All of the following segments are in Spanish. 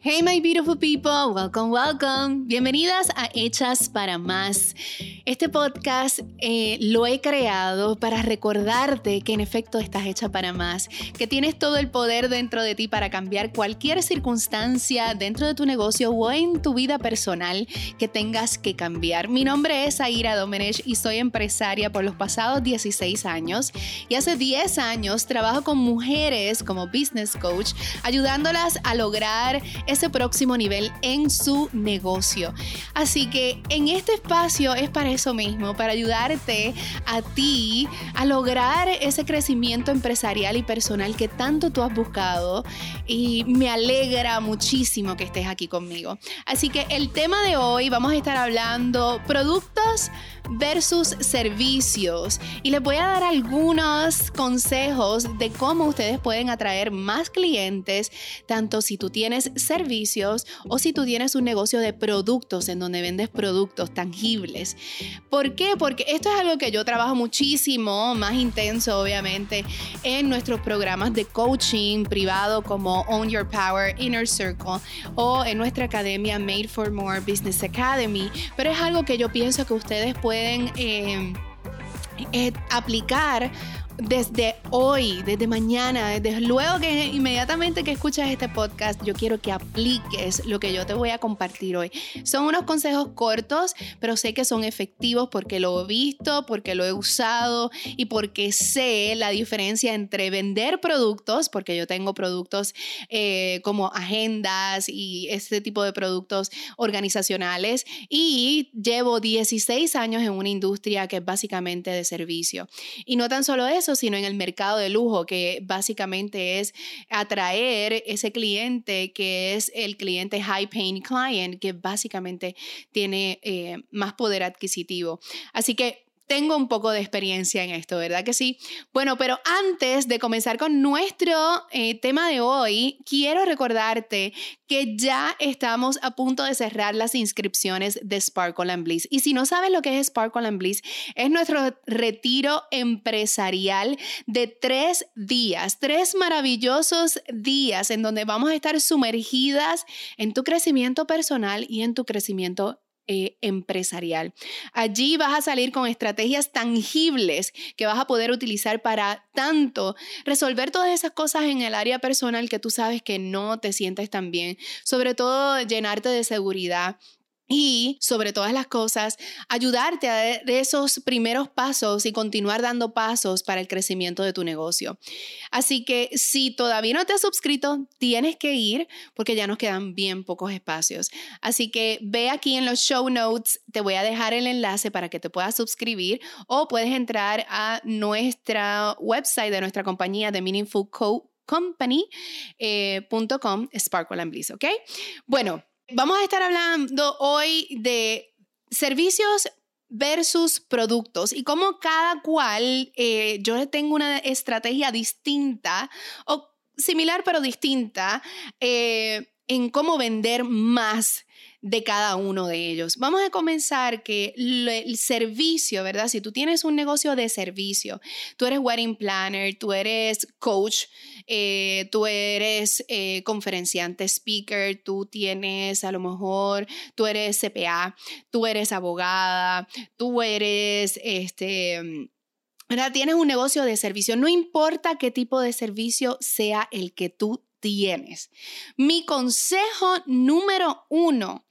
Hey my beautiful people, welcome, welcome. Bienvenidas a Hechas para Más. Este podcast eh, lo he creado para recordarte que en efecto estás hecha para más, que tienes todo el poder dentro de ti para cambiar cualquier circunstancia dentro de tu negocio o en tu vida personal que tengas que cambiar. Mi nombre es Aira Domenech y soy empresaria por los pasados 16 años y hace 10 años trabajo con mujeres como business coach ayudándolas a lograr ese próximo nivel en su negocio. Así que en este espacio es para eso mismo, para ayudarte a ti a lograr ese crecimiento empresarial y personal que tanto tú has buscado y me alegra muchísimo que estés aquí conmigo. Así que el tema de hoy vamos a estar hablando productos versus servicios y les voy a dar algunos consejos de cómo ustedes pueden atraer más clientes, tanto si tú tienes servicios o si tú tienes un negocio de productos en donde vendes productos tangibles. ¿Por qué? Porque esto es algo que yo trabajo muchísimo, más intenso obviamente, en nuestros programas de coaching privado como Own Your Power, Inner Circle o en nuestra academia Made for More Business Academy, pero es algo que yo pienso que ustedes pueden eh, eh, aplicar desde hoy, desde mañana, desde luego que inmediatamente que escuchas este podcast, yo quiero que apliques lo que yo te voy a compartir hoy. Son unos consejos cortos, pero sé que son efectivos porque lo he visto, porque lo he usado y porque sé la diferencia entre vender productos, porque yo tengo productos eh, como agendas y este tipo de productos organizacionales y llevo 16 años en una industria que es básicamente de servicio. Y no tan solo eso, sino en el mercado de lujo, que básicamente es atraer ese cliente que es el cliente high paying client, que básicamente tiene eh, más poder adquisitivo. Así que tengo un poco de experiencia en esto, ¿verdad que sí? Bueno, pero antes de comenzar con nuestro eh, tema de hoy, quiero recordarte que ya estamos a punto de cerrar las inscripciones de Sparkle and Bliss. Y si no sabes lo que es Sparkle and Bliss, es nuestro retiro empresarial de tres días, tres maravillosos días en donde vamos a estar sumergidas en tu crecimiento personal y en tu crecimiento eh, empresarial. Allí vas a salir con estrategias tangibles que vas a poder utilizar para tanto resolver todas esas cosas en el área personal que tú sabes que no te sientes tan bien, sobre todo llenarte de seguridad y sobre todas las cosas, ayudarte a dar esos primeros pasos y continuar dando pasos para el crecimiento de tu negocio. Así que si todavía no te has suscrito, tienes que ir porque ya nos quedan bien pocos espacios. Así que ve aquí en los show notes, te voy a dejar el enlace para que te puedas suscribir o puedes entrar a nuestra website de nuestra compañía de Meaningful Company.com, eh, Sparkle and Bliss, ¿ok? Bueno, Vamos a estar hablando hoy de servicios versus productos y cómo cada cual, eh, yo tengo una estrategia distinta o similar pero distinta eh, en cómo vender más de cada uno de ellos. Vamos a comenzar que el servicio, ¿verdad? Si tú tienes un negocio de servicio, tú eres wedding planner, tú eres coach, eh, tú eres eh, conferenciante, speaker, tú tienes a lo mejor, tú eres CPA, tú eres abogada, tú eres este... ¿verdad? Tienes un negocio de servicio, no importa qué tipo de servicio sea el que tú tienes. Mi consejo número uno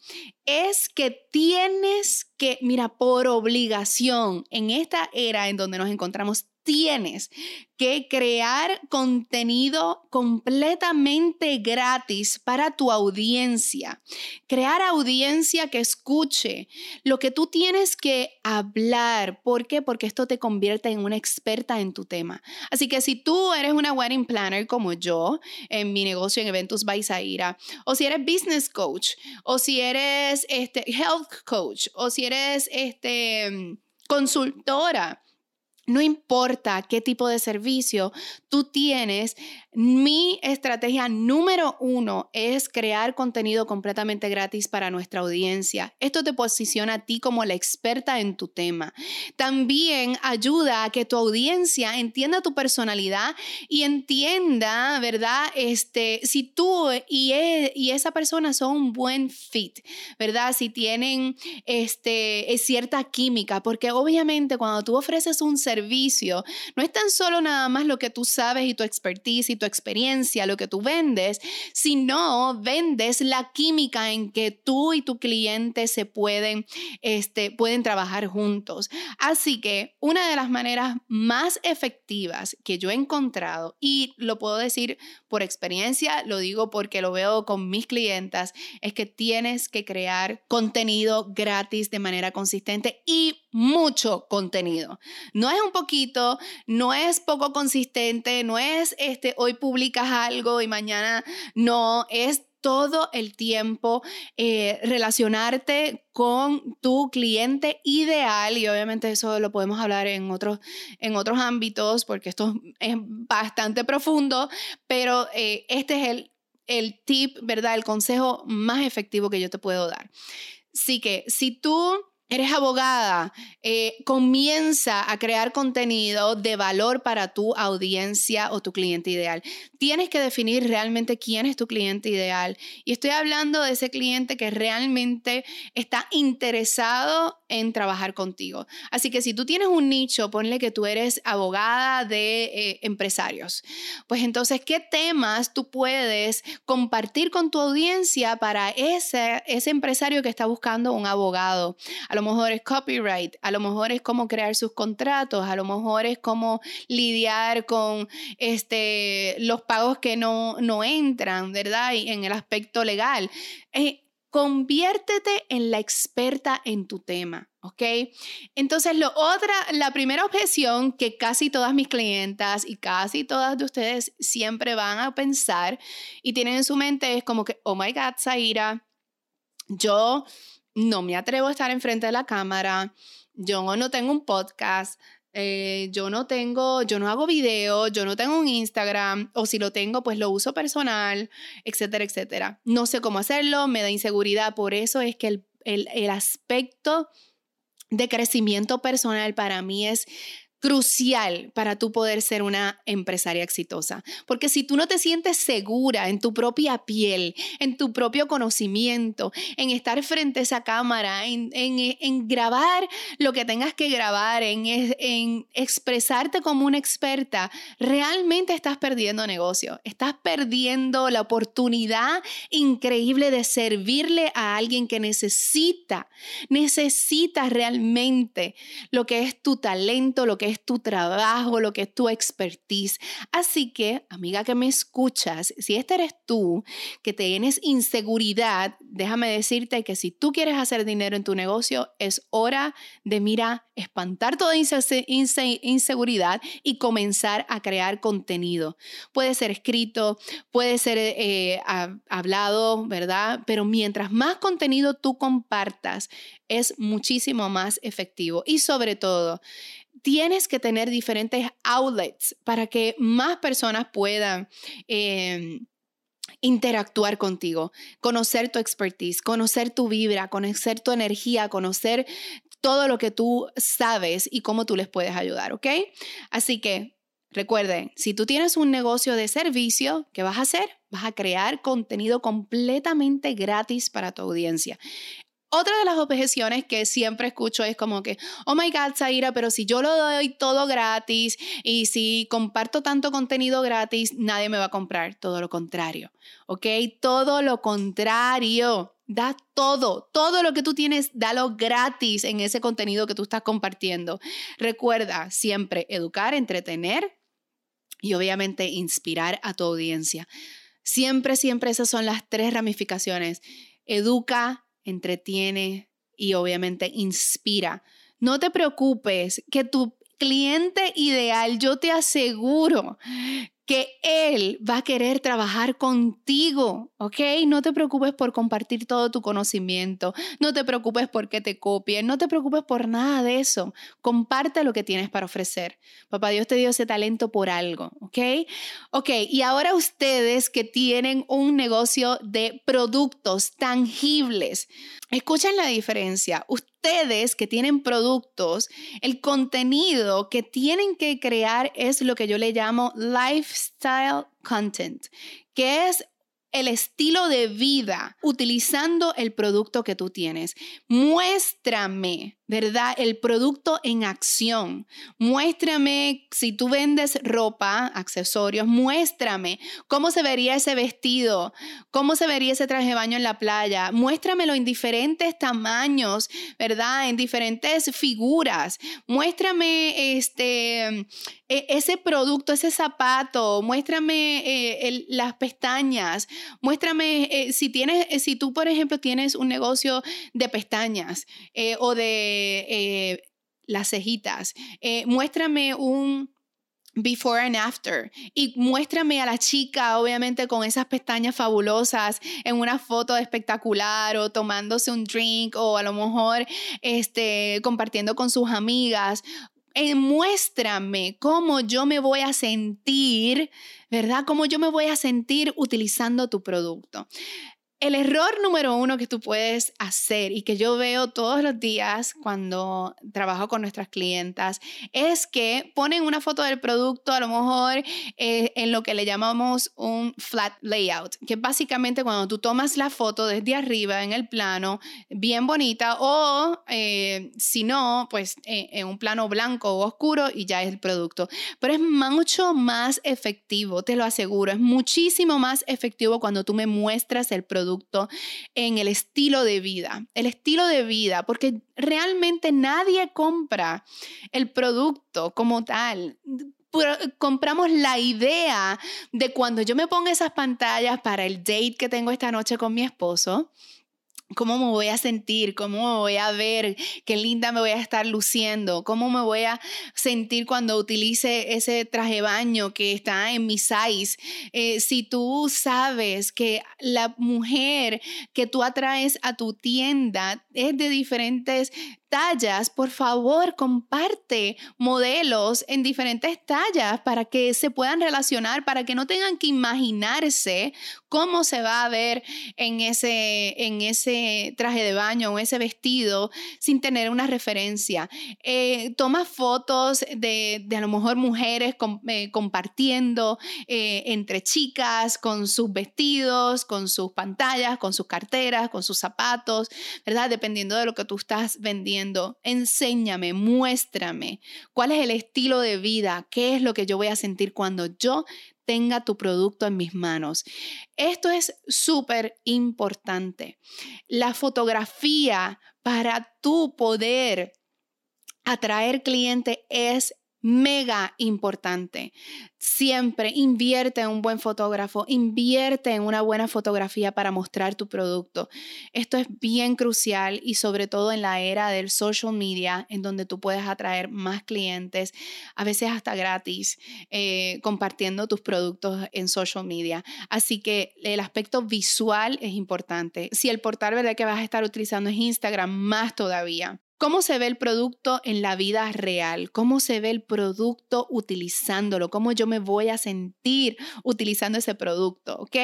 es que tienes que, mira, por obligación, en esta era en donde nos encontramos, tienes que crear contenido completamente gratis para tu audiencia. Crear audiencia que escuche lo que tú tienes que hablar. ¿Por qué? Porque esto te convierte en una experta en tu tema. Así que si tú eres una wedding planner como yo en mi negocio en Eventos by o si eres business coach, o si eres este, health coach, o si eres este, consultora, no importa qué tipo de servicio tú tienes, mi estrategia número uno es crear contenido completamente gratis para nuestra audiencia. Esto te posiciona a ti como la experta en tu tema. También ayuda a que tu audiencia entienda tu personalidad y entienda, ¿verdad? Este, si tú y, e, esa persona son un buen fit, ¿verdad? Si tienen este, cierta química, porque obviamente cuando tú ofreces un servicio, no es tan solo nada más lo que tú sabes y tu expertise y tu experiencia, lo que tú vendes, sino vendes la química en que tú y tu cliente se pueden, este, pueden trabajar juntos. Así que una de las maneras más efectivas que yo he encontrado, y lo puedo decir por experiencia, lo digo porque lo veo con mis clientas, es que tienes que crear contenido gratis de manera consistente y mucho contenido. No es un poquito, no es poco consistente, no es este hoy publicas algo y mañana no, es todo el tiempo eh, relacionarte con tu cliente ideal y obviamente eso lo podemos hablar en otros, en otros ámbitos porque esto es bastante profundo, pero eh, este es el, el tip, ¿verdad? El consejo más efectivo que yo te puedo dar. Así que si tú eres abogada, eh, comienza a crear contenido de valor para tu audiencia o tu cliente ideal. Tienes que definir realmente quién es tu cliente ideal. Y estoy hablando de ese cliente que realmente está interesado en trabajar contigo. Así que si tú tienes un nicho, ponle que tú eres abogada de eh, empresarios. Pues entonces, ¿qué temas tú puedes compartir con tu audiencia para ese, ese empresario que está buscando un abogado? Lo mejor es copyright, a lo mejor es cómo crear sus contratos, a lo mejor es cómo lidiar con este, los pagos que no, no entran, ¿verdad? Y en el aspecto legal. Eh, conviértete en la experta en tu tema, ¿ok? Entonces, lo otra, la primera objeción que casi todas mis clientas y casi todas de ustedes siempre van a pensar y tienen en su mente es como que, oh my God, Zaira, yo no me atrevo a estar enfrente de la cámara, yo no tengo un podcast, eh, yo no tengo, yo no hago video, yo no tengo un Instagram, o si lo tengo, pues lo uso personal, etcétera, etcétera. No sé cómo hacerlo, me da inseguridad, por eso es que el, el, el aspecto de crecimiento personal para mí es crucial para tú poder ser una empresaria exitosa. Porque si tú no te sientes segura en tu propia piel, en tu propio conocimiento, en estar frente a esa cámara, en, en, grabar lo que tengas que grabar, en, en expresarte como una experta, realmente estás perdiendo negocio. Estás perdiendo la oportunidad increíble de servirle a alguien que necesita, necesita realmente lo que es tu talento, lo que tu trabajo, lo que es tu expertise. Así que, amiga que me escuchas, si este eres tú, que tienes inseguridad, déjame decirte que si tú quieres hacer dinero en tu negocio, es hora de, mira, espantar toda inseguridad y comenzar a crear contenido. Puede ser escrito, puede ser eh, hablado, ¿verdad? Pero mientras más contenido tú compartas, es muchísimo más efectivo. Y sobre todo, tienes que tener diferentes outlets para que más personas puedan... Em, interactuar contigo, conocer tu expertise, conocer tu vibra, conocer tu energía, conocer todo lo que tú sabes y cómo tú les puedes ayudar, ¿ok? Así que recuerden, si tú tienes un negocio de servicio, ¿qué vas a hacer? Vas a crear contenido completamente gratis para tu audiencia. Otra de las objeciones que siempre escucho es como que, oh my God, Zaira, pero si yo lo doy todo gratis y si comparto tanto contenido gratis, nadie me va a comprar. Todo lo contrario, ¿ok? Todo lo contrario. Da todo, todo lo que tú tienes, dalo gratis en ese contenido que tú estás compartiendo. Recuerda siempre educar, entretener y obviamente inspirar a tu audiencia. Siempre, siempre esas son las tres ramificaciones. Educa, entretiene y obviamente inspira. No te preocupes que tu cliente ideal, yo te aseguro que Él va a querer trabajar contigo, ¿ok? No te preocupes por compartir todo tu conocimiento, no te preocupes por que te copien, no te preocupes por nada de eso. Comparte lo que tienes para ofrecer. Papá Dios te dio ese talento por algo, ¿ok? Ok, y ahora ustedes que tienen un negocio de productos tangibles, escuchen la diferencia ustedes que tienen productos, el contenido que tienen que crear es lo que yo le llamo lifestyle content, que es el estilo de vida utilizando el producto que tú tienes. Muéstrame ¿verdad? El producto en acción. Muéstrame, si tú vendes ropa, accesorios, muéstrame cómo se vería ese vestido, cómo se vería ese traje de baño en la playa. Muéstramelo en diferentes tamaños, ¿verdad? En diferentes figuras. Muéstrame este, e, ese producto, ese zapato. Muéstrame eh, las pestañas. Muéstrame eh, si tienes, si tú, por ejemplo, tienes un negocio de pestañas eh, o de eh, las cejitas. Eh, muéstrame un before and after y muéstrame a la chica obviamente con esas pestañas fabulosas en una foto espectacular o tomándose un drink o a lo mejor este compartiendo con sus amigas eh, muéstrame cómo yo me voy a sentir, ¿verdad? Cómo yo me voy a sentir utilizando tu producto. El error número uno que tú puedes hacer y que yo veo todos los días cuando trabajo con nuestras clientas es que ponen una foto del producto a lo mejor eh, en lo que le llamamos un flat layout, que básicamente cuando tú tomas la foto desde arriba en el plano, bien bonita, o eh, si no, pues eh, en un plano blanco o oscuro y ya es el producto. Pero es mucho más efectivo, te lo aseguro, es muchísimo más efectivo cuando tú me muestras el producto en el estilo de vida. El estilo de vida, porque realmente nadie compra el producto como tal compramos la idea de cuando yo me pongo esas pantallas para el date que tengo esta noche con mi esposo, cómo me voy a sentir, cómo me voy a ver, qué linda me voy a estar luciendo, cómo me voy a sentir cuando utilice ese traje baño que está en mi size. Eh, si tú sabes que la mujer que tú atraes a tu tienda es de diferentes tallas, por favor, comparte modelos en diferentes tallas para que se puedan relacionar, para que no tengan que imaginarse cómo se va a ver en ese, en ese traje de baño o ese vestido sin tener una referencia. Eh, toma fotos de, a lo mejor mujeres eh, compartiendo eh, entre chicas con sus vestidos, con sus pantallas, con sus carteras, con sus zapatos, ¿verdad? Dependiendo de lo que tú estás vendiendo enséñame, muéstrame cuál es el estilo de vida, qué es lo que yo voy a sentir cuando yo tenga tu producto en mis manos. Esto es súper importante. La fotografía para tu poder atraer cliente es mega importante. Siempre invierte en un buen fotógrafo, invierte en una buena fotografía para mostrar tu producto. Esto es bien crucial y sobre todo en la era del social media, en donde tú puedes atraer más clientes, a veces hasta gratis, eh, compartiendo tus productos en social media. Así que el aspecto visual es importante. Si el portal ¿verdad? que vas a estar utilizando es Instagram, más todavía. ¿Cómo se ve el producto en la vida real? ¿Cómo se ve el producto utilizándolo? ¿Cómo yo me voy a sentir utilizando ese producto? ¿Ok?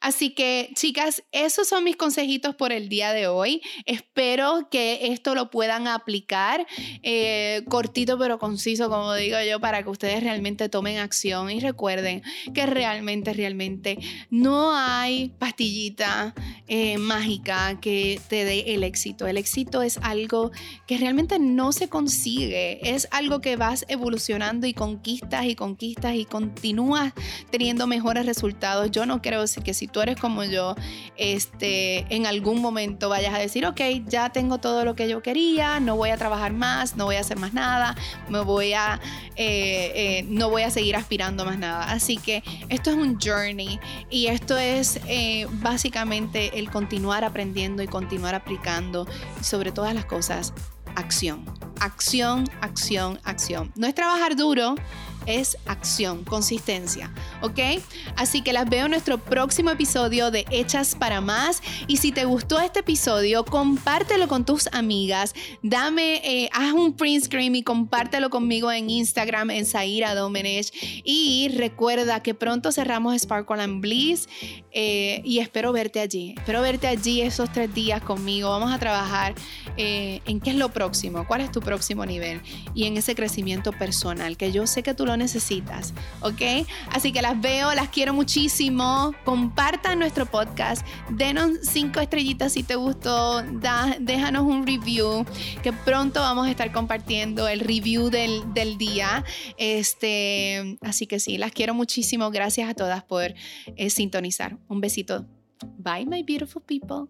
Así que, chicas, esos son mis consejitos por el día de hoy. Espero que esto lo puedan aplicar eh, cortito pero conciso, como digo yo, para que ustedes realmente tomen acción y recuerden que realmente, realmente no hay pastillita eh, mágica que te dé el éxito. El éxito es algo que realmente no se consigue. Es algo que vas evolucionando y conquistas y conquistas y continúas teniendo mejores resultados. Yo no creo que si tú eres como yo, este, en algún momento vayas a decir, ok, ya tengo todo lo que yo quería, no voy a trabajar más, no voy a hacer más nada, me voy a, eh, eh, no voy a seguir aspirando más nada. Así que esto es un journey y esto es eh, básicamente el continuar aprendiendo y continuar aplicando sobre todas las cosas acción. Acción, acción, acción. No es trabajar duro, es acción, consistencia, ¿ok? Así que las veo en nuestro próximo episodio de Hechas para Más. Y si te gustó este episodio, compártelo con tus amigas, dame, eh, haz un print screen y compártelo conmigo en Instagram, en Zaira Domenech. Y recuerda que pronto cerramos Sparkle and Bliss eh, y espero verte allí. Espero verte allí esos tres días conmigo. Vamos a trabajar eh, en qué es lo próximo, cuál es tu próximo nivel y en ese crecimiento personal que yo sé que tú lo necesitas, ¿ok? Así que las veo, las quiero muchísimo. Compartan nuestro podcast, denos cinco estrellitas si te gustó, déjanos un review, que pronto vamos a estar compartiendo el review del, día. Este, así que sí, las quiero muchísimo. Gracias a todas por eh, sintonizar. Un besito. Bye, my beautiful people.